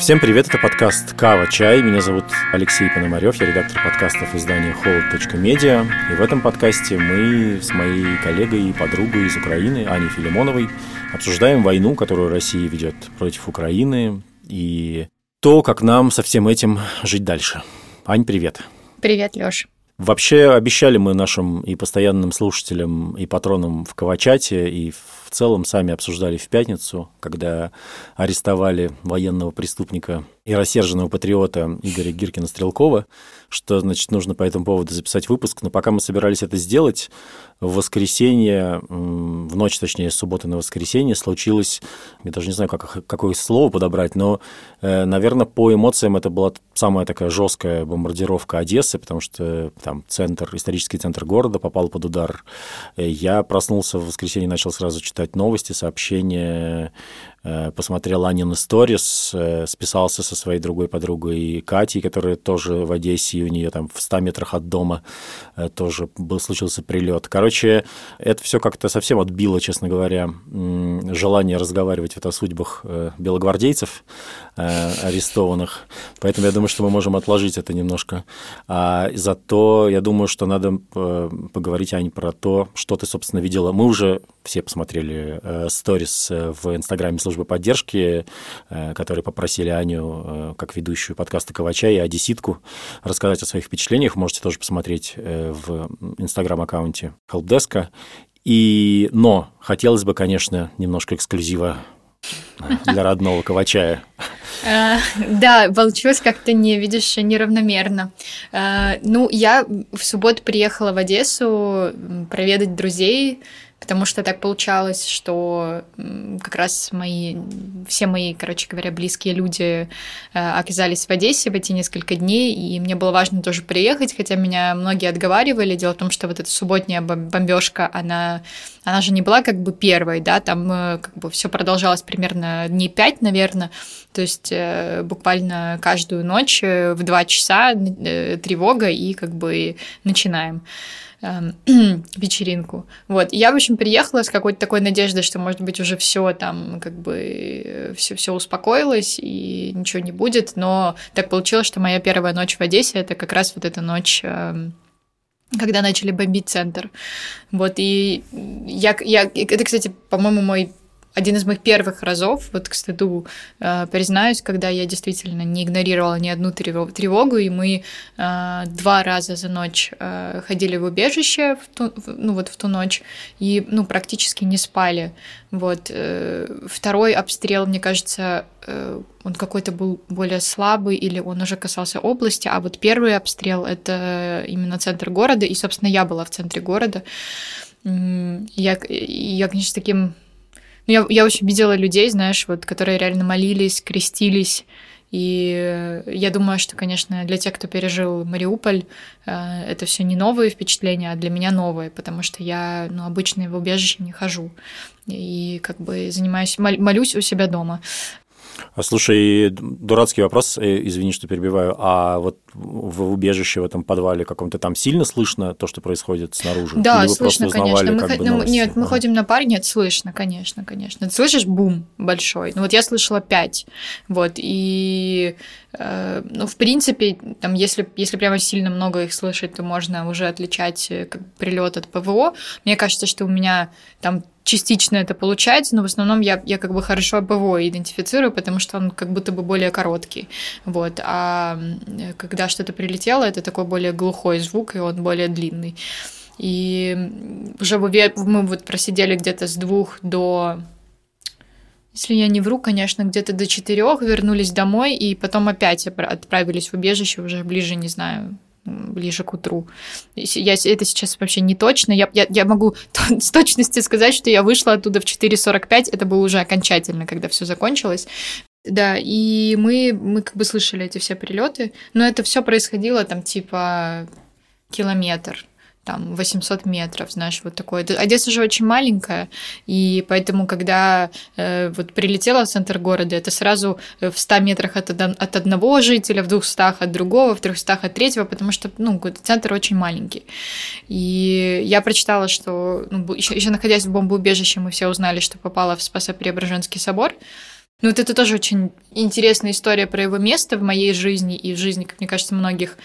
Всем привет, это подкаст «Кава Чай». Меня зовут Алексей Пономарев, я редактор подкастов издания hold.media. И в этом подкасте мы с моей коллегой и подругой из Украины, Аней Филимоновой, обсуждаем войну, которую Россия ведет против Украины, и то, как нам со всем этим жить дальше. Ань, привет. Привет, Лёш. Вообще обещали мы нашим и постоянным слушателям, и патронам в Кавачате, и в целом сами обсуждали в пятницу, когда арестовали военного преступника и рассерженного патриота Игоря Гиркина-Стрелкова, что, значит, нужно по этому поводу записать выпуск. Но пока мы собирались это сделать, в воскресенье, в ночь, точнее, с субботы на воскресенье случилось, я даже не знаю, как, какое слово подобрать, но, э, наверное, по эмоциям это была самая такая жесткая бомбардировка Одессы, потому что там центр, исторический центр города попал под удар. Э, я проснулся в воскресенье, начал сразу читать новости, сообщения Э, посмотрел Анин Сторис, э, списался со своей другой подругой Катей, которая тоже в Одессе, и у нее там в 100 метрах от дома э, тоже был, случился прилет. Короче, это все как-то совсем отбило, честно говоря, желание разговаривать вот о судьбах белогвардейцев арестованных. Поэтому я думаю, что мы можем отложить это немножко. А зато я думаю, что надо поговорить, Ань, про то, что ты, собственно, видела. Мы уже все посмотрели сторис в Инстаграме службы поддержки, э, которые попросили Аню, э, как ведущую подкаста «Ковача» и одесситку, рассказать о своих впечатлениях. Можете тоже посмотреть э, в инстаграм-аккаунте Helpdesk. И, но хотелось бы, конечно, немножко эксклюзива для родного Ковачая. Да, получилось как-то не, видишь, неравномерно. Ну, я в субботу приехала в Одессу проведать друзей, потому что так получалось, что как раз мои, все мои, короче говоря, близкие люди э, оказались в Одессе в эти несколько дней, и мне было важно тоже приехать, хотя меня многие отговаривали. Дело в том, что вот эта субботняя бомбежка, она, она же не была как бы первой, да, там э, как бы все продолжалось примерно дней пять, наверное, то есть э, буквально каждую ночь в два часа тревога, и как бы начинаем. Эм, вечеринку. Вот. я, в общем, приехала с какой-то такой надеждой, что, может быть, уже все там, как бы, все, все успокоилось и ничего не будет. Но так получилось, что моя первая ночь в Одессе это как раз вот эта ночь эм, когда начали бомбить центр. Вот, и я, я это, кстати, по-моему, мой один из моих первых разов, вот к стыду э, признаюсь, когда я действительно не игнорировала ни одну тревогу, и мы э, два раза за ночь э, ходили в убежище, в ту, ну вот в ту ночь, и ну практически не спали. Вот второй обстрел, мне кажется, он какой-то был более слабый, или он уже касался области, а вот первый обстрел это именно центр города, и собственно я была в центре города. Я, я конечно, таким я, я очень видела людей, знаешь, вот, которые реально молились, крестились. И я думаю, что, конечно, для тех, кто пережил Мариуполь, э, это все не новые впечатления, а для меня новые, потому что я ну, обычно в убежище не хожу. И как бы занимаюсь, молюсь у себя дома. А слушай, дурацкий вопрос, э, извини, что перебиваю, а вот в убежище в этом подвале каком-то там сильно слышно то, что происходит снаружи? Да, слышно, конечно. Мы, как ну, нет, мы ага. ходим на пар, нет, слышно, конечно, конечно. Ты слышишь бум большой? Ну вот я слышала пять, вот, и э, ну, в принципе, там, если, если прямо сильно много их слышать, то можно уже отличать э, прилет от ПВО. Мне кажется, что у меня там частично это получается, но в основном я, я как бы хорошо ПВО идентифицирую, потому что он как будто бы более короткий. Вот. А когда что-то прилетело, это такой более глухой звук, и он более длинный. И уже мы вот просидели где-то с двух до если я не вру, конечно, где-то до четырех вернулись домой и потом опять отправились в убежище уже ближе, не знаю, ближе к утру. Я, это сейчас вообще не точно. Я, я, я могу с точностью сказать, что я вышла оттуда в 4.45. Это было уже окончательно, когда все закончилось. Да, и мы, мы как бы слышали эти все прилеты, но это все происходило там типа километр там 800 метров, знаешь, вот такое. Одесса же очень маленькая, и поэтому, когда э, вот прилетела в центр города, это сразу в 100 метрах от, от одного жителя, в 200 от другого, в 300 от третьего, потому что, ну, центр очень маленький. И я прочитала, что ну, еще, еще находясь в бомбоубежище, мы все узнали, что попала в Спасо-Преображенский собор, Ну, вот это тоже очень интересная история про его место в моей жизни и в жизни, как мне кажется, многих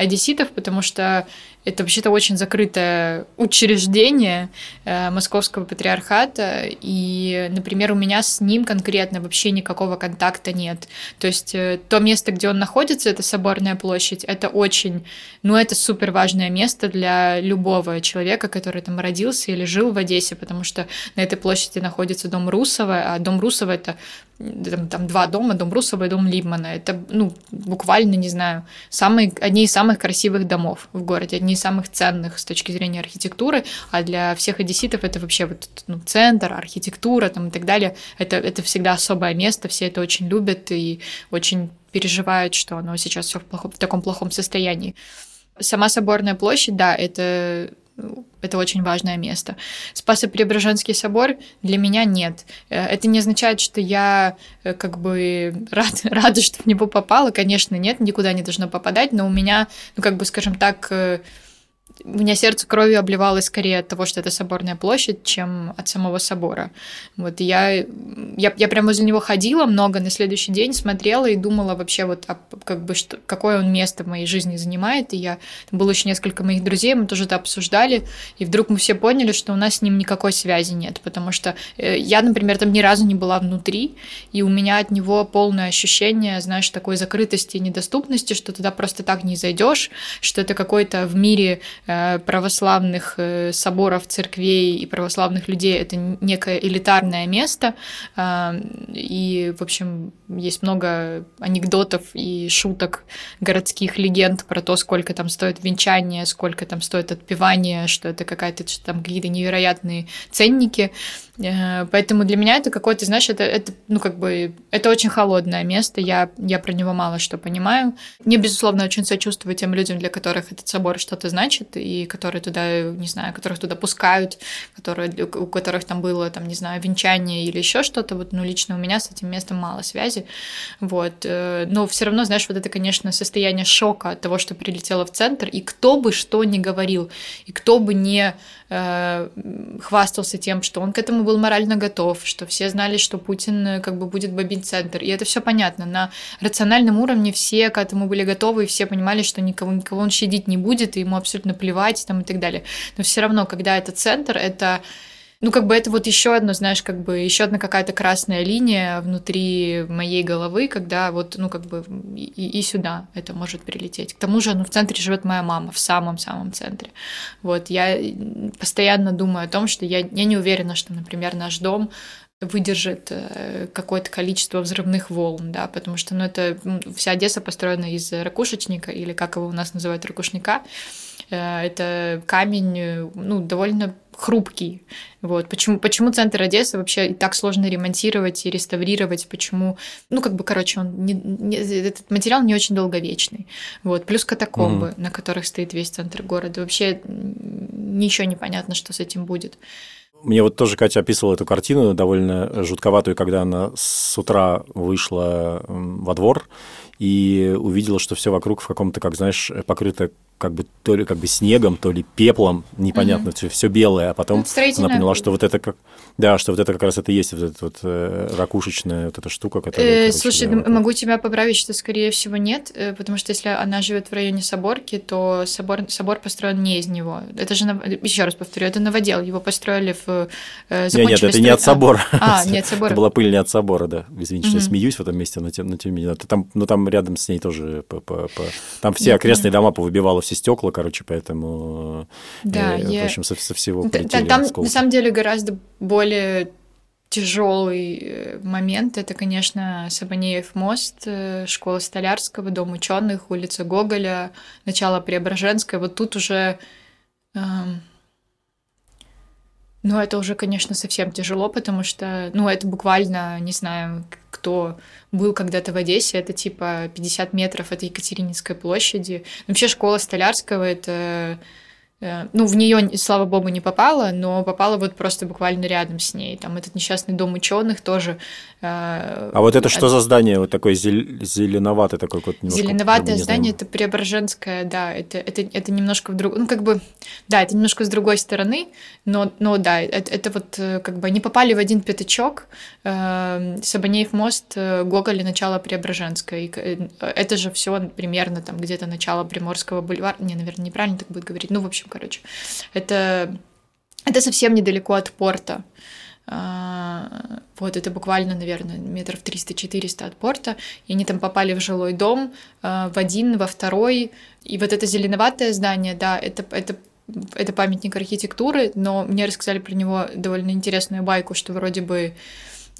одесситов, потому что это вообще-то очень закрытое учреждение э, Московского патриархата, и, например, у меня с ним конкретно вообще никакого контакта нет. То есть э, то место, где он находится, это Соборная площадь, это очень, ну, это супер важное место для любого человека, который там родился или жил в Одессе, потому что на этой площади находится дом Русова, а дом Русова это там, там два дома, дом Русова и дом Либмана. Это, ну, буквально, не знаю, самые, одни из самых красивых домов в городе, одни из самых ценных с точки зрения архитектуры, а для всех одесситов это вообще вот ну, центр, архитектура там и так далее. Это, это всегда особое место, все это очень любят и очень переживают, что оно сейчас все в, плохом, в таком плохом состоянии. Сама Соборная площадь, да, это это очень важное место. Спасо-Преображенский собор для меня нет. Э, это не означает, что я э, как бы рад, рада, что в него попала. Конечно, нет, никуда не должно попадать, но у меня, ну как бы, скажем так, э, у меня сердце кровью обливалось скорее от того, что это соборная площадь, чем от самого собора. Вот я, я, я прям возле него ходила много на следующий день, смотрела и думала вообще вот, а, как бы, что, какое он место в моей жизни занимает. И я, там было еще несколько моих друзей, мы тоже это обсуждали, и вдруг мы все поняли, что у нас с ним никакой связи нет, потому что э, я, например, там ни разу не была внутри, и у меня от него полное ощущение, знаешь, такой закрытости и недоступности, что туда просто так не зайдешь, что это какой-то в мире Э, православных э, соборов, церквей и православных людей это некое элитарное место. Э, и, в общем, есть много анекдотов и шуток городских легенд про то, сколько там стоит венчание, сколько там стоит отпевание, что это какая-то там какие-то невероятные ценники. Поэтому для меня это какое-то, знаешь, это, это, ну, как бы, это очень холодное место, я, я про него мало что понимаю. Мне, безусловно, очень сочувствую тем людям, для которых этот собор что-то значит, и которые туда, не знаю, которых туда пускают, которые, у которых там было, там, не знаю, венчание или еще что-то. Вот, ну, лично у меня с этим местом мало связи. Вот. Э, но все равно, знаешь, вот это, конечно, состояние шока от того, что прилетело в центр, и кто бы что ни говорил, и кто бы не э, хвастался тем, что он к этому был морально готов, что все знали, что Путин э, как бы будет бомбить центр. И это все понятно. На рациональном уровне все к этому были готовы, и все понимали, что никого, никого он щадить не будет, и ему абсолютно плевать там и так далее. Но все равно, когда это центр, это ну, как бы это вот еще одно, знаешь, как бы еще одна какая-то красная линия внутри моей головы, когда вот, ну, как бы и, и сюда это может прилететь. К тому же, ну, в центре живет моя мама, в самом-самом центре. Вот, я постоянно думаю о том, что я, я не уверена, что, например, наш дом выдержит э, какое-то количество взрывных волн, да, потому что, ну, это вся Одесса построена из ракушечника, или как его у нас называют, ракушника, Э, это камень, э, ну, довольно хрупкий. Вот. Почему, почему центр Одессы вообще и так сложно ремонтировать и реставрировать? Почему? Ну, как бы, короче, он не, не, этот материал не очень долговечный. Вот. Плюс катакомбы, mm на которых стоит весь центр города. Вообще ничего не понятно, что с этим будет. Мне вот тоже Катя описывала эту картину довольно жутковатую, когда она с утра вышла во двор и увидела, что все вокруг в каком-то, как знаешь, покрыто как бы то ли как бы снегом, то ли пеплом, непонятно, угу. все, все белое, а потом она поняла, что вот это как, да, что вот это как раз это и есть вот эта вот э, ракушечная вот эта штука, которая. Э, короче, слушай, да, могу тебя поправить, что скорее всего нет, э, потому что если она живет в районе Соборки, то собор собор построен не из него. Это же еще раз повторю, это новодел, его построили в э, нет, нет, это не от собора. А, нет, собора. это была пыль не от собора, да. Извините, что я смеюсь в этом месте, но тем, но тем не менее, там, ну там рядом с ней тоже, по, по, по... там все окрестные дома повыбивало все стекла, короче, поэтому, да, э, я... в общем, со, со всего полетели Там, осколки. на самом деле, гораздо более тяжелый э, момент это, конечно, Сабанеев мост, э, школа Столярского, дом ученых, улица Гоголя, начало Преображенская. Вот тут уже эм, ну, это уже, конечно, совсем тяжело, потому что, ну, это буквально, не знаю, кто был когда-то в Одессе, это типа 50 метров от Екатерининской площади. Вообще школа Столярского — это ну, в нее, слава богу, не попала, но попала вот просто буквально рядом с ней. Там этот несчастный дом ученых тоже. Э, а вот это что за здание? Вот такое зеленоватое такое вот Зеленоватое здание это Преображенское, да, это, это, это немножко в друг... Ну, как бы, да, это немножко с другой стороны, но, но да, это, это вот э, как бы они попали в один пятачок. Сабанеев мост, Гоголь начало Преображенское. И это же все примерно там где-то начало Приморского бульвара. Не, наверное, неправильно так будет говорить. Ну, в общем, короче. Это, это совсем недалеко от порта. А, вот это буквально, наверное, метров 300-400 от порта. И они там попали в жилой дом, а, в один, во второй. И вот это зеленоватое здание, да, это, это это памятник архитектуры, но мне рассказали про него довольно интересную байку, что вроде бы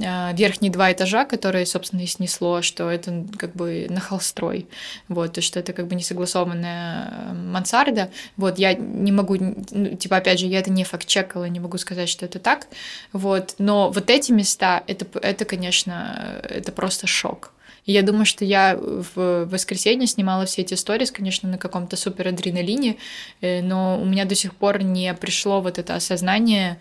верхние два этажа, которые, собственно, и снесло, что это как бы на холстрой, вот, и что это как бы несогласованная э, мансарда, вот, я не могу, ну, типа, опять же, я это не факт-чекала, не могу сказать, что это так, вот, но вот эти места, это, это, конечно, это просто шок, и я думаю, что я в воскресенье снимала все эти сторис, конечно, на каком-то супер адреналине, э, но у меня до сих пор не пришло вот это осознание,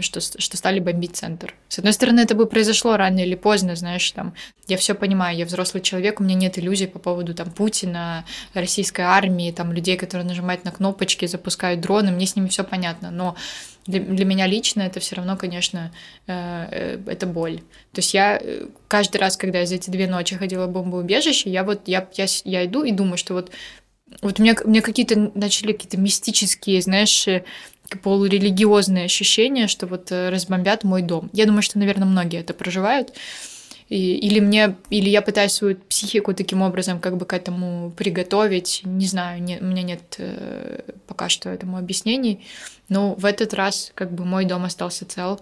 что, что стали бомбить центр. С одной стороны, это бы произошло рано или поздно, знаешь, там, я все понимаю, я взрослый человек, у меня нет иллюзий по поводу там Путина, российской армии, там, людей, которые нажимают на кнопочки, запускают дроны, мне с ними все понятно, но для, для меня лично это все равно, конечно, э, э, это боль. То есть я э, каждый раз, когда я за эти две ночи ходила в бомбоубежище, я вот, я, я, я иду и думаю, что вот вот у меня, у меня какие-то начали какие-то мистические, знаешь, полурелигиозные ощущения, что вот разбомбят мой дом. Я думаю, что, наверное, многие это проживают. И, или мне, или я пытаюсь свою психику таким образом как бы к этому приготовить. Не знаю, не, у меня нет э, пока что этому объяснений. Но в этот раз как бы мой дом остался цел.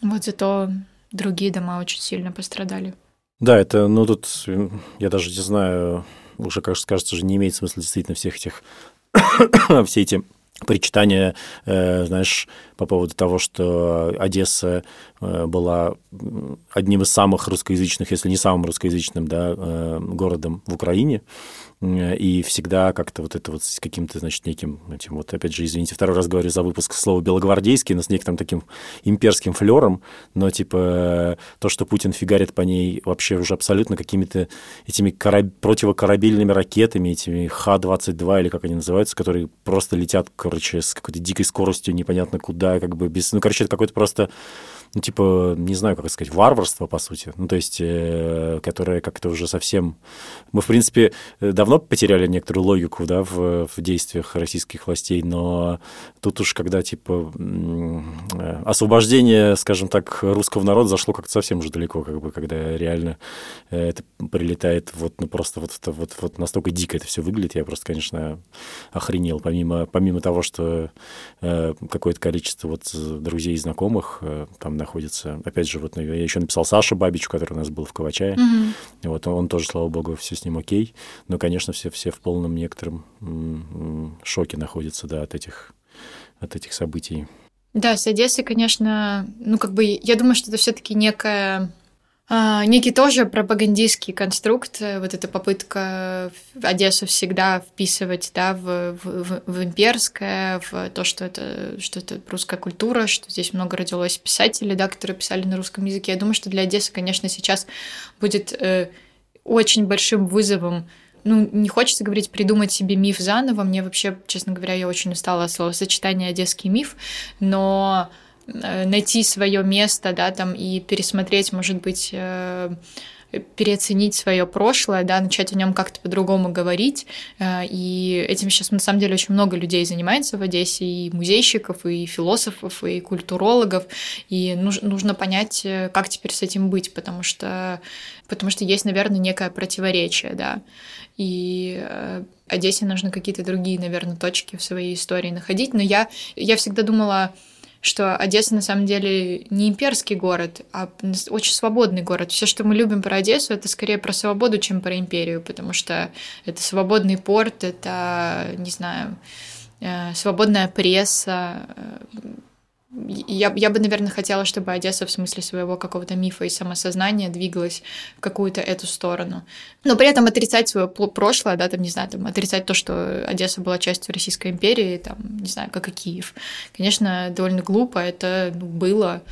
Вот зато другие дома очень сильно пострадали. Да, это, ну тут я даже не знаю, уже, кажется, кажется, уже не имеет смысла действительно всех этих все эти причитания, э, знаешь, по поводу того, что Одесса э, была одним из самых русскоязычных, если не самым русскоязычным, да, э, городом в Украине и всегда как-то вот это вот с каким-то, значит, неким, этим вот, опять же, извините, второй раз говорю за выпуск слова «белогвардейский», но с неким таким имперским флером, но, типа, то, что Путин фигарит по ней вообще уже абсолютно какими-то этими кораб... противокорабельными ракетами, этими Х-22 или как они называются, которые просто летят, короче, с какой-то дикой скоростью непонятно куда, как бы без... Ну, короче, это какой-то просто ну, типа, не знаю, как сказать, варварство, по сути. Ну, то есть, э, которое как-то уже совсем... Мы, в принципе, давно потеряли некоторую логику, да, в, в действиях российских властей, но тут уж когда, типа, освобождение, скажем так, русского народа зашло как-то совсем уже далеко, как бы, когда реально э, это прилетает вот, ну, просто вот, вот, вот настолько дико это все выглядит, я просто, конечно, охренел, помимо, помимо того, что э, какое-то количество вот друзей и знакомых э, там находится. Опять же, вот я еще написал Саше Бабичу, который у нас был в Кавачае. Mm-hmm. Вот он, он тоже, слава богу, все с ним окей. Но, конечно, все, все в полном некотором шоке находятся, да, от этих, от этих событий. Да, с Одессой, конечно, ну, как бы, я думаю, что это все-таки некая а, некий тоже пропагандистский конструкт, э, вот эта попытка Одессу всегда вписывать да, в, в, в имперское, в то, что это, что это русская культура, что здесь много родилось писателей, да, которые писали на русском языке. Я думаю, что для Одессы, конечно, сейчас будет э, очень большим вызовом ну, не хочется говорить, придумать себе миф заново. Мне вообще, честно говоря, я очень устала от словосочетания «одесский миф», но Э, найти свое место, да, там и пересмотреть, может быть, э, переоценить свое прошлое, да, начать о нем как-то по-другому говорить. Э, и этим сейчас на самом деле очень много людей занимается в Одессе, и музейщиков, и философов, и культурологов. И нужно понять, как теперь с этим быть, потому что, потому что есть, наверное, некое противоречие, да. И Одессе нужно какие-то другие, наверное, точки в своей истории находить. Но я, я всегда думала, что Одесса на самом деле не имперский город, а очень свободный город. Все, что мы любим про Одессу, это скорее про свободу, чем про империю, потому что это свободный порт, это, не знаю, э, свободная пресса, э, я, я бы, наверное, хотела, чтобы Одесса в смысле своего какого-то мифа и самосознания двигалась в какую-то эту сторону. Но при этом отрицать свое прошлое, да, там, не знаю, там, отрицать то, что Одесса была частью Российской империи, там, не знаю, как и Киев. Конечно, довольно глупо, это ну, было.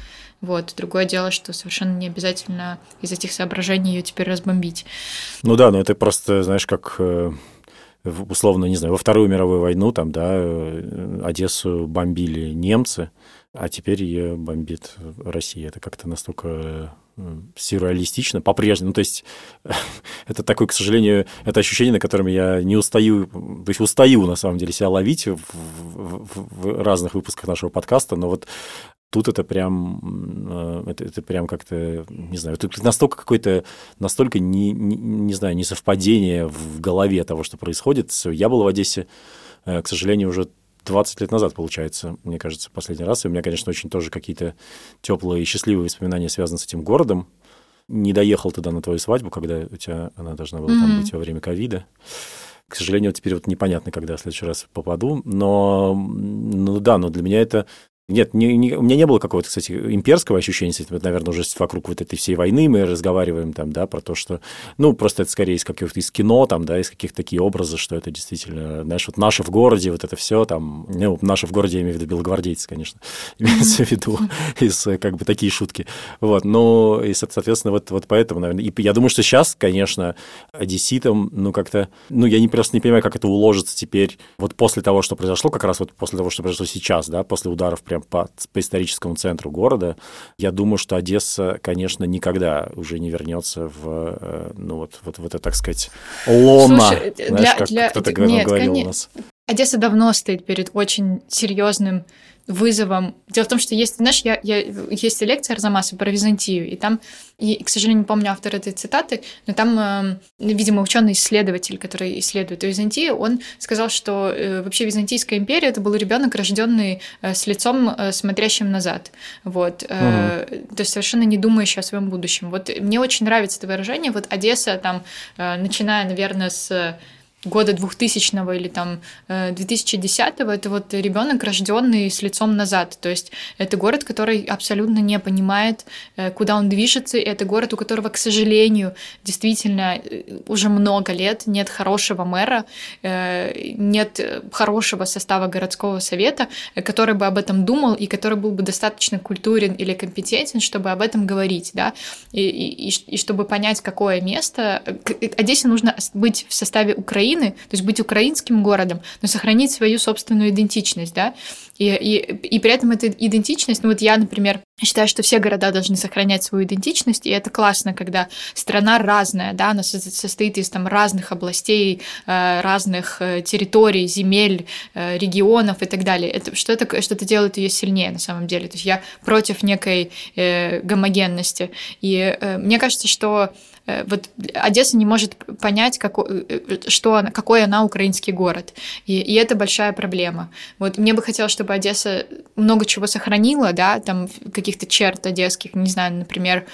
Вот. Другое дело, что совершенно не обязательно из этих соображений ее теперь разбомбить. Ну да, но это просто, знаешь, как э, условно, не знаю, во Вторую мировую войну там, да, э, Одессу бомбили немцы, а теперь ее бомбит Россия. Это как-то настолько э, сюрреалистично по-прежнему. Ну, то есть это такое, к сожалению, это ощущение, на котором я не устаю, то есть устаю, на самом деле, себя ловить в, в, в разных выпусках нашего подкаста, но вот Тут это прям, э, это, это прям как-то, не знаю, это настолько какое-то, настолько, не, не, не знаю, несовпадение в голове того, что происходит. Я был в Одессе, э, к сожалению, уже 20 лет назад, получается, мне кажется, последний раз. И у меня, конечно, очень тоже какие-то теплые и счастливые воспоминания связаны с этим городом. Не доехал туда на твою свадьбу, когда у тебя она должна была mm-hmm. там быть во время ковида. К сожалению, теперь вот непонятно, когда в следующий раз попаду. Но, ну да, но для меня это нет, не, не, у меня не было какого-то, кстати, имперского ощущения, вот, наверное, уже вокруг вот этой всей войны мы разговариваем там, да, про то, что, ну, просто это скорее из каких-то из кино, там, да, из каких-то таких образов, что это действительно, знаешь, вот наши в городе, вот это все там, ну, наши в городе, я имею в виду белогвардейцы, конечно, имеется в виду, из как бы такие шутки, вот, но, и, соответственно, вот, вот поэтому, наверное, и я думаю, что сейчас, конечно, одесситам, ну, как-то, ну, я не просто не понимаю, как это уложится теперь, вот после того, что произошло, как раз вот после того, что произошло сейчас, да, после ударов прям по, по историческому центру города, я думаю, что Одесса, конечно, никогда уже не вернется в, э, ну вот, вот, вот это, так сказать, лома. Слушай, Знаешь, для, как для... кто-то Нет, говорил конечно. у нас. Одесса давно стоит перед очень серьезным вызовом. Дело в том, что есть, знаешь, я, я, есть лекция Арзамаса про Византию, и там, и, к сожалению, не помню автора этой цитаты, но там, э, видимо, ученый-исследователь, который исследует Византию, он сказал, что э, вообще Византийская империя это был ребенок, рожденный э, с лицом, э, смотрящим назад, вот, э, угу. то есть совершенно не думающий о своем будущем. Вот мне очень нравится это выражение, вот Одесса там, э, начиная, наверное, с года 2000 или там 2010 э, это вот ребенок, рожденный с лицом назад. То есть это город, который абсолютно не понимает, э, куда он движется. И это город, у которого, к сожалению, действительно э, уже много лет нет хорошего мэра, нет хорошего состава городского совета, который бы об этом думал и который был бы достаточно культурен или компетентен, чтобы об этом говорить, да, и, и, и чтобы понять, какое место. Одессе нужно быть в составе Украины, Украины, то есть быть украинским городом, но сохранить свою собственную идентичность, да, и, и, и при этом эта идентичность, ну вот я, например, считаю, что все города должны сохранять свою идентичность, и это классно, когда страна разная, да, она состоит из там разных областей, э, разных э, территорий, земель, э, регионов и так далее. Это что это что-то делает ее сильнее на самом деле. То есть я против некой гомогенности, и мне кажется, что Э, вот Одесса не может понять, какой, э, что она, какой она украинский город. И, и это большая проблема. Вот мне бы хотелось, чтобы Одесса много чего сохранила, да, там каких-то черт одесских, не знаю, например,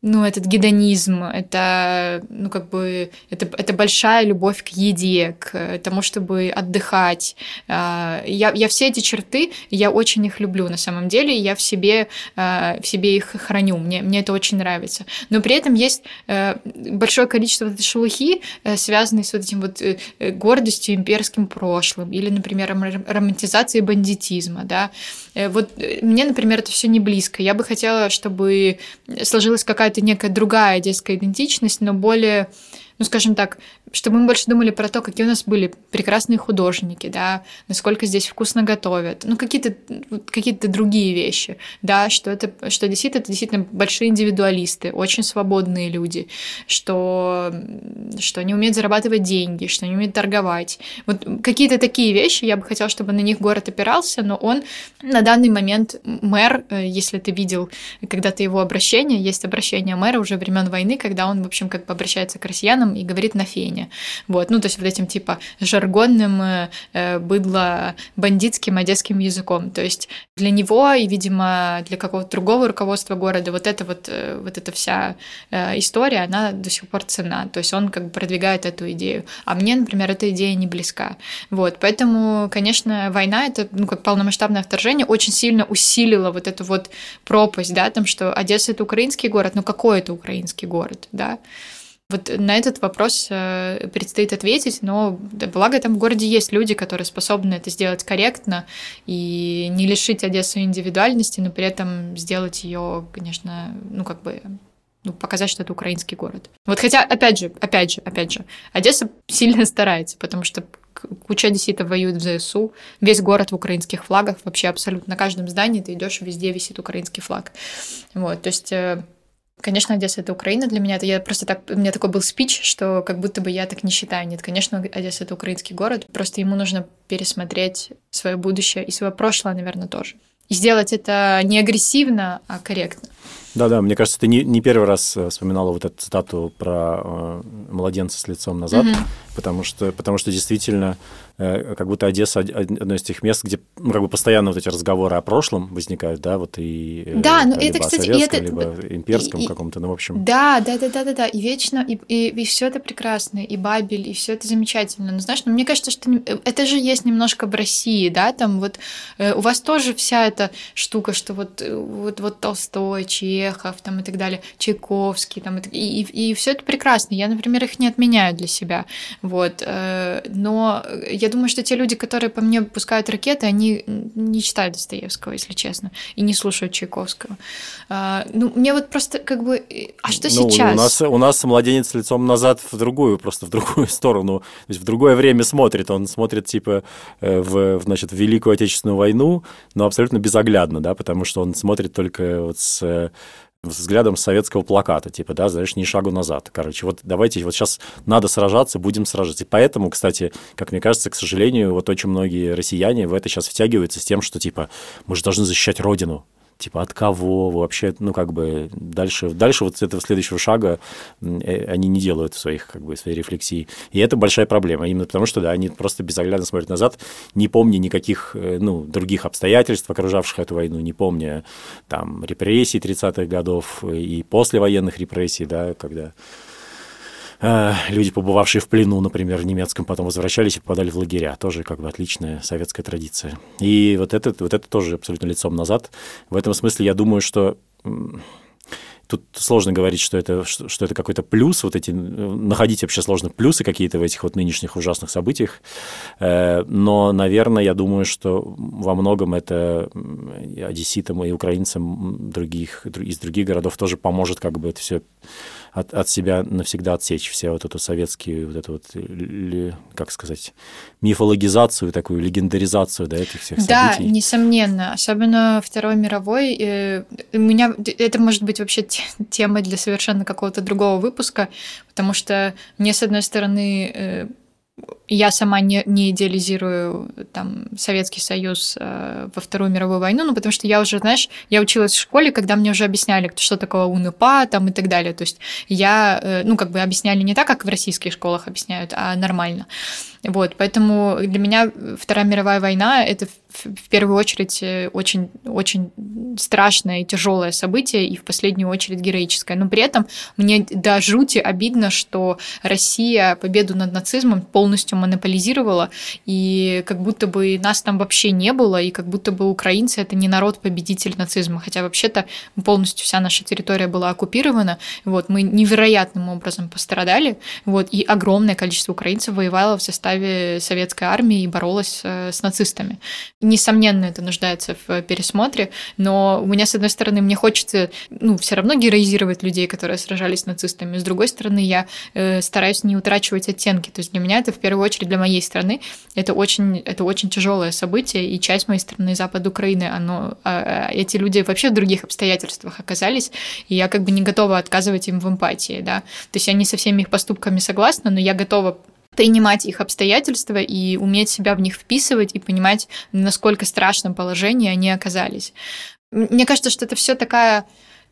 ну, этот гедонизм, это, ну, как бы, это, это большая любовь к еде, к тому, чтобы отдыхать. А, я, я все эти черты, я очень их люблю на самом деле, я в себе, а, в себе их храню, мне, мне это очень нравится. Но при этом есть э, большое количество этой шелухи, э, связанной с вот этим вот э, гордостью, имперским прошлым, или, например, романтизацией бандитизма, да. Вот мне, например, это все не близко. Я бы хотела, чтобы сложилась какая какая-то некая другая детская идентичность, но более ну, скажем так, чтобы мы больше думали про то, какие у нас были прекрасные художники, да, насколько здесь вкусно готовят, ну, какие-то какие другие вещи, да, что это, что действительно, это действительно большие индивидуалисты, очень свободные люди, что, что они умеют зарабатывать деньги, что они умеют торговать. Вот какие-то такие вещи, я бы хотела, чтобы на них город опирался, но он на данный момент мэр, э, если ты видел когда-то его обращение, есть обращение мэра уже времен войны, когда он, в общем, как бы обращается к россиянам, и говорит на фене. Населения. Вот, ну, то есть вот этим типа жаргонным, э, быдло бандитским одесским языком. То есть для него и, видимо, для какого-то другого руководства города вот эта вот, э, вот эта вся э, история, она до сих пор цена. То есть он как бы продвигает эту идею. А мне, например, эта идея не близка. Вот, поэтому, конечно, война, это, ну, как полномасштабное вторжение, очень сильно усилило вот эту вот пропасть, да, там, что Одесса — это украинский город, но какой это украинский город, да? Вот на этот вопрос э, предстоит ответить, но благо там в городе есть люди, которые способны это сделать корректно и не лишить Одессу индивидуальности, но при этом сделать ее, конечно, ну как бы ну, показать, что это украинский город. Вот хотя, опять же, опять же, опять же, Одесса сильно старается, потому что куча одесситов воюет в ЗСУ, весь город в украинских флагах, вообще абсолютно на каждом здании ты идешь, везде висит украинский флаг. Вот, то есть э, Конечно, Одесса — это Украина для меня. Это я просто так... У меня такой был спич, что как будто бы я так не считаю. Нет, конечно, Одесса — это украинский город. Просто ему нужно пересмотреть свое будущее и свое прошлое, наверное, тоже. И сделать это не агрессивно, а корректно. Да-да, мне кажется, ты не, не первый раз э, вспоминала вот эту цитату про э, младенца с лицом назад, mm-hmm. потому, что, потому что действительно Э, как будто Одесса одно из тех мест, где ну, как бы постоянно вот эти разговоры о прошлом возникают, да, вот и э, да, ну это, кстати, и это либо имперском каком-то, ну в общем. Да, да, да, да, да, да, и вечно, и, и, и все это прекрасно, и Бабель, и все это замечательно. Но знаешь, ну, мне кажется, что это же есть немножко в России, да, там вот э, у вас тоже вся эта штука, что вот вот вот Толстой, Чехов, там и так далее, Чайковский, там и, и, и все это прекрасно. Я, например, их не отменяю для себя, вот, но я думаю, что те люди, которые по мне пускают ракеты, они не читают Достоевского, если честно, и не слушают Чайковского. А, ну, мне вот просто как бы... А что ну, сейчас? У нас, у нас младенец лицом назад в другую, просто в другую сторону, то есть в другое время смотрит. Он смотрит, типа, э, в, значит, в Великую Отечественную войну, но абсолютно безоглядно, да, потому что он смотрит только вот с взглядом советского плаката, типа, да, знаешь, ни шагу назад. Короче, вот давайте, вот сейчас надо сражаться, будем сражаться. И поэтому, кстати, как мне кажется, к сожалению, вот очень многие россияне в это сейчас втягиваются с тем, что, типа, мы же должны защищать Родину типа от кого вообще, ну как бы дальше, дальше вот этого следующего шага э, они не делают своих как бы своей рефлексии. И это большая проблема, именно потому что, да, они просто безоглядно смотрят назад, не помня никаких, э, ну, других обстоятельств, окружавших эту войну, не помня там репрессий 30-х годов и послевоенных репрессий, да, когда Э, люди, побывавшие в плену, например, в немецком, потом возвращались и попадали в лагеря. Тоже как бы отличная советская традиция. И вот это, вот это тоже абсолютно лицом назад. В этом смысле я думаю, что тут сложно говорить, что это, что, что это какой-то плюс, вот эти, находить вообще сложно плюсы какие-то в этих вот нынешних ужасных событиях, э, но, наверное, я думаю, что во многом это одесситам и украинцам других, из других городов тоже поможет как бы это все от, от себя навсегда отсечь все вот эту советскую, вот эту вот, как сказать, мифологизацию, такую легендаризацию, да, этих всех да, событий. Да, несомненно. Особенно Второй мировой. Э, у меня это может быть вообще тема для совершенно какого-то другого выпуска, потому что мне, с одной стороны, э, я сама не, не идеализирую там Советский Союз э, во Вторую мировую войну, ну, потому что я уже, знаешь, я училась в школе, когда мне уже объясняли, что такое УНПА там и так далее. То есть я, э, ну, как бы объясняли не так, как в российских школах объясняют, а нормально. Вот, поэтому для меня Вторая мировая война — это в первую очередь э, очень, очень страшное и тяжелое событие, и в последнюю очередь героическое. Но при этом мне до жути обидно, что Россия победу над нацизмом полностью монополизировала, и как будто бы нас там вообще не было, и как будто бы украинцы — это не народ-победитель нацизма, хотя вообще-то полностью вся наша территория была оккупирована, вот, мы невероятным образом пострадали, вот, и огромное количество украинцев воевало в составе советской армии и боролось э, с нацистами. Несомненно, это нуждается в пересмотре, но у меня, с одной стороны, мне хочется, ну, все равно героизировать людей, которые сражались с нацистами, с другой стороны, я э, стараюсь не утрачивать оттенки, то есть для меня это, в первую очередь, для моей страны, это очень, это очень тяжелое событие, и часть моей страны, запад Украины, оно, э, эти люди вообще в других обстоятельствах оказались, и я как бы не готова отказывать им в эмпатии, да, то есть я не со всеми их поступками согласна, но я готова принимать их обстоятельства и уметь себя в них вписывать и понимать, насколько страшном положении они оказались. Мне кажется, что это все такая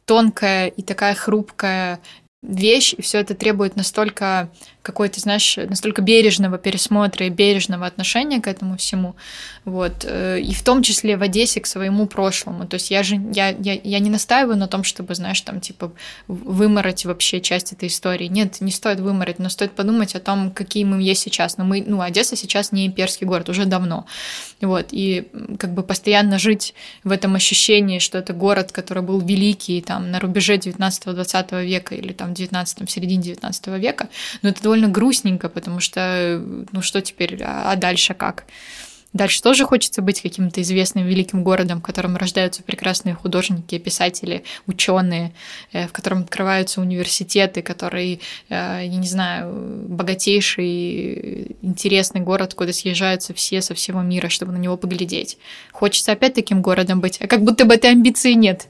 тонкая и такая хрупкая вещь, и все это требует настолько какой-то, знаешь, настолько бережного пересмотра и бережного отношения к этому всему. Вот. Э, и в том числе в Одессе к своему прошлому. То есть я же я, я, я не настаиваю на том, чтобы, знаешь, там, типа, вымороть вообще часть этой истории. Нет, не стоит вымороть, но стоит подумать о том, какие мы есть сейчас. Но мы, ну, Одесса сейчас не имперский город, уже давно. Вот. И как бы постоянно жить в этом ощущении, что это город, который был великий, там, на рубеже 19-20 века или там 19 в середине 19 века, но это довольно грустненько, потому что, ну что теперь, а, а дальше как? Дальше тоже хочется быть каким-то известным великим городом, в котором рождаются прекрасные художники, писатели, ученые, э, в котором открываются университеты, который, э, я не знаю, богатейший, интересный город, куда съезжаются все со всего мира, чтобы на него поглядеть. Хочется опять таким городом быть, а как будто бы этой амбиции нет.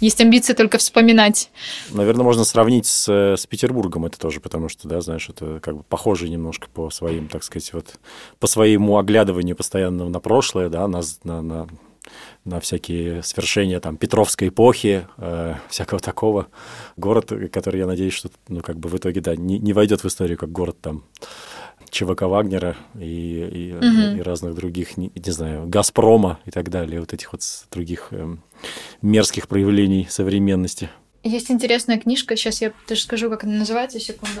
Есть амбиции только вспоминать. Наверное, можно сравнить с, с Петербургом это тоже, потому что, да, знаешь, это как бы похоже немножко по своим, так сказать, вот по своему оглядыванию постоянно постоянно на прошлое, да, на, на, на, на всякие свершения там Петровской эпохи, э, всякого такого. Город, который, я надеюсь, что ну, как бы в итоге, да, не, не войдет в историю как город там ЧВК Вагнера и, и, угу. и разных других, не, не знаю, Газпрома и так далее, вот этих вот других э, мерзких проявлений современности. Есть интересная книжка, сейчас я даже скажу, как она называется, секунду.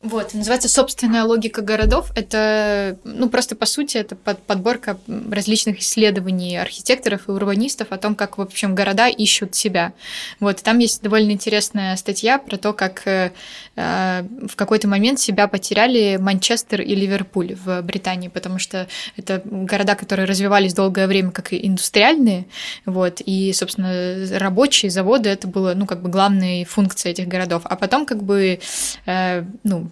Вот, называется «Собственная логика городов». Это, ну, просто по сути, это подборка различных исследований архитекторов и урбанистов о том, как, в общем, города ищут себя. Вот, там есть довольно интересная статья про то, как э, э, в какой-то момент себя потеряли Манчестер и Ливерпуль в Британии, потому что это города, которые развивались долгое время как и индустриальные, вот, и, собственно, рабочие заводы — это было, ну, как бы главной функцией этих городов. А потом, как бы, э, ну,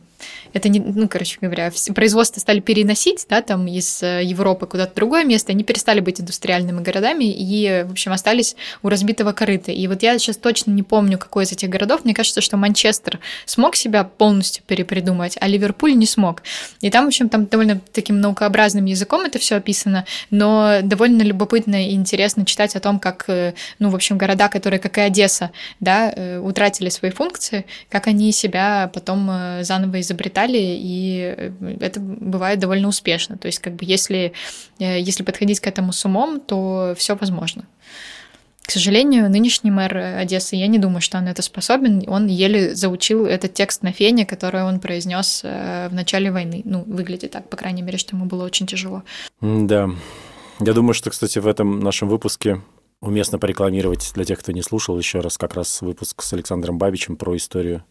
это не, ну, короче говоря, производство стали переносить, да, там из э, Европы куда-то другое место, они перестали быть индустриальными городами и, в общем, остались у разбитого корыта. И вот я сейчас точно не помню, какой из этих городов. Мне кажется, что Манчестер смог себя полностью перепридумать, а Ливерпуль не смог. И там, в общем, там довольно таким наукообразным языком это все описано, но довольно любопытно и интересно читать о том, как, э, ну, в общем, города, которые, как и Одесса, да, э, утратили свои функции, как они себя потом заново изобретали и э, это бывает довольно успешно. То есть, как бы, если, э, если подходить к этому с умом, то все возможно. К сожалению, нынешний мэр Одессы, я не думаю, что он это способен. Он еле заучил этот текст на фене, который он произнес э, в начале войны. Ну, выглядит так, по крайней мере, что ему было очень тяжело. Да. Я думаю, что, кстати, в этом нашем выпуске Уместно порекламировать для тех, кто не слушал, еще раз как раз выпуск с Александром Бабичем про историю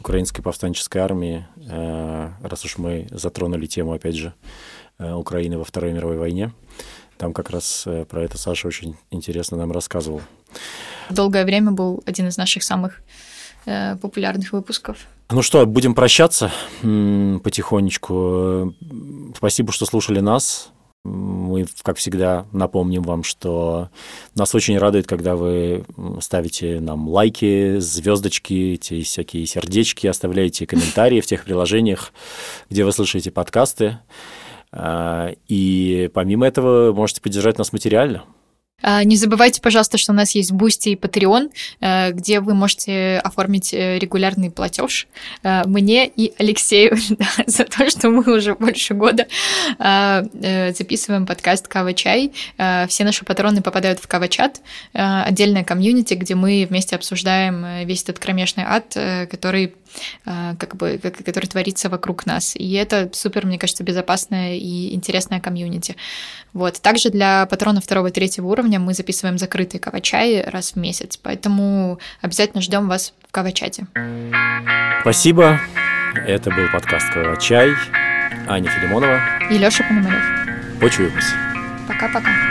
украинской повстанческой армии, э, раз уж мы затронули тему, опять же, э, Украины во Второй мировой войне. Там как раз э, про это Саша очень интересно нам рассказывал. Долгое время был один из наших самых популярных выпусков. Ну что, будем прощаться потихонечку. Спасибо, что слушали нас. Мы, как всегда, напомним вам, что нас очень радует, когда вы ставите нам лайки, звездочки, эти всякие сердечки, оставляете комментарии в тех приложениях, где вы слышите подкасты. А, и помимо этого можете поддержать нас материально. А, не забывайте, пожалуйста, что у нас есть Boosty и Patreon, э, где вы можете оформить э, регулярный платеж э, мне и Алексею за то, что мы уже больше года записываем подкаст Кава Чай. Все наши патроны попадают в Кава Чат, отдельная комьюнити, где мы вместе обсуждаем весь этот кромешный ад, который как бы, который творится вокруг нас. И это супер, мне кажется, безопасная и интересная комьюнити. Вот. Также для патронов второго и третьего уровня мы записываем закрытый кавачай раз в месяц, поэтому обязательно ждем вас в кавачате. Спасибо. Это был подкаст «Кавачай». Аня Филимонова. И Лёша Пономарев. Почуемся. Пока-пока.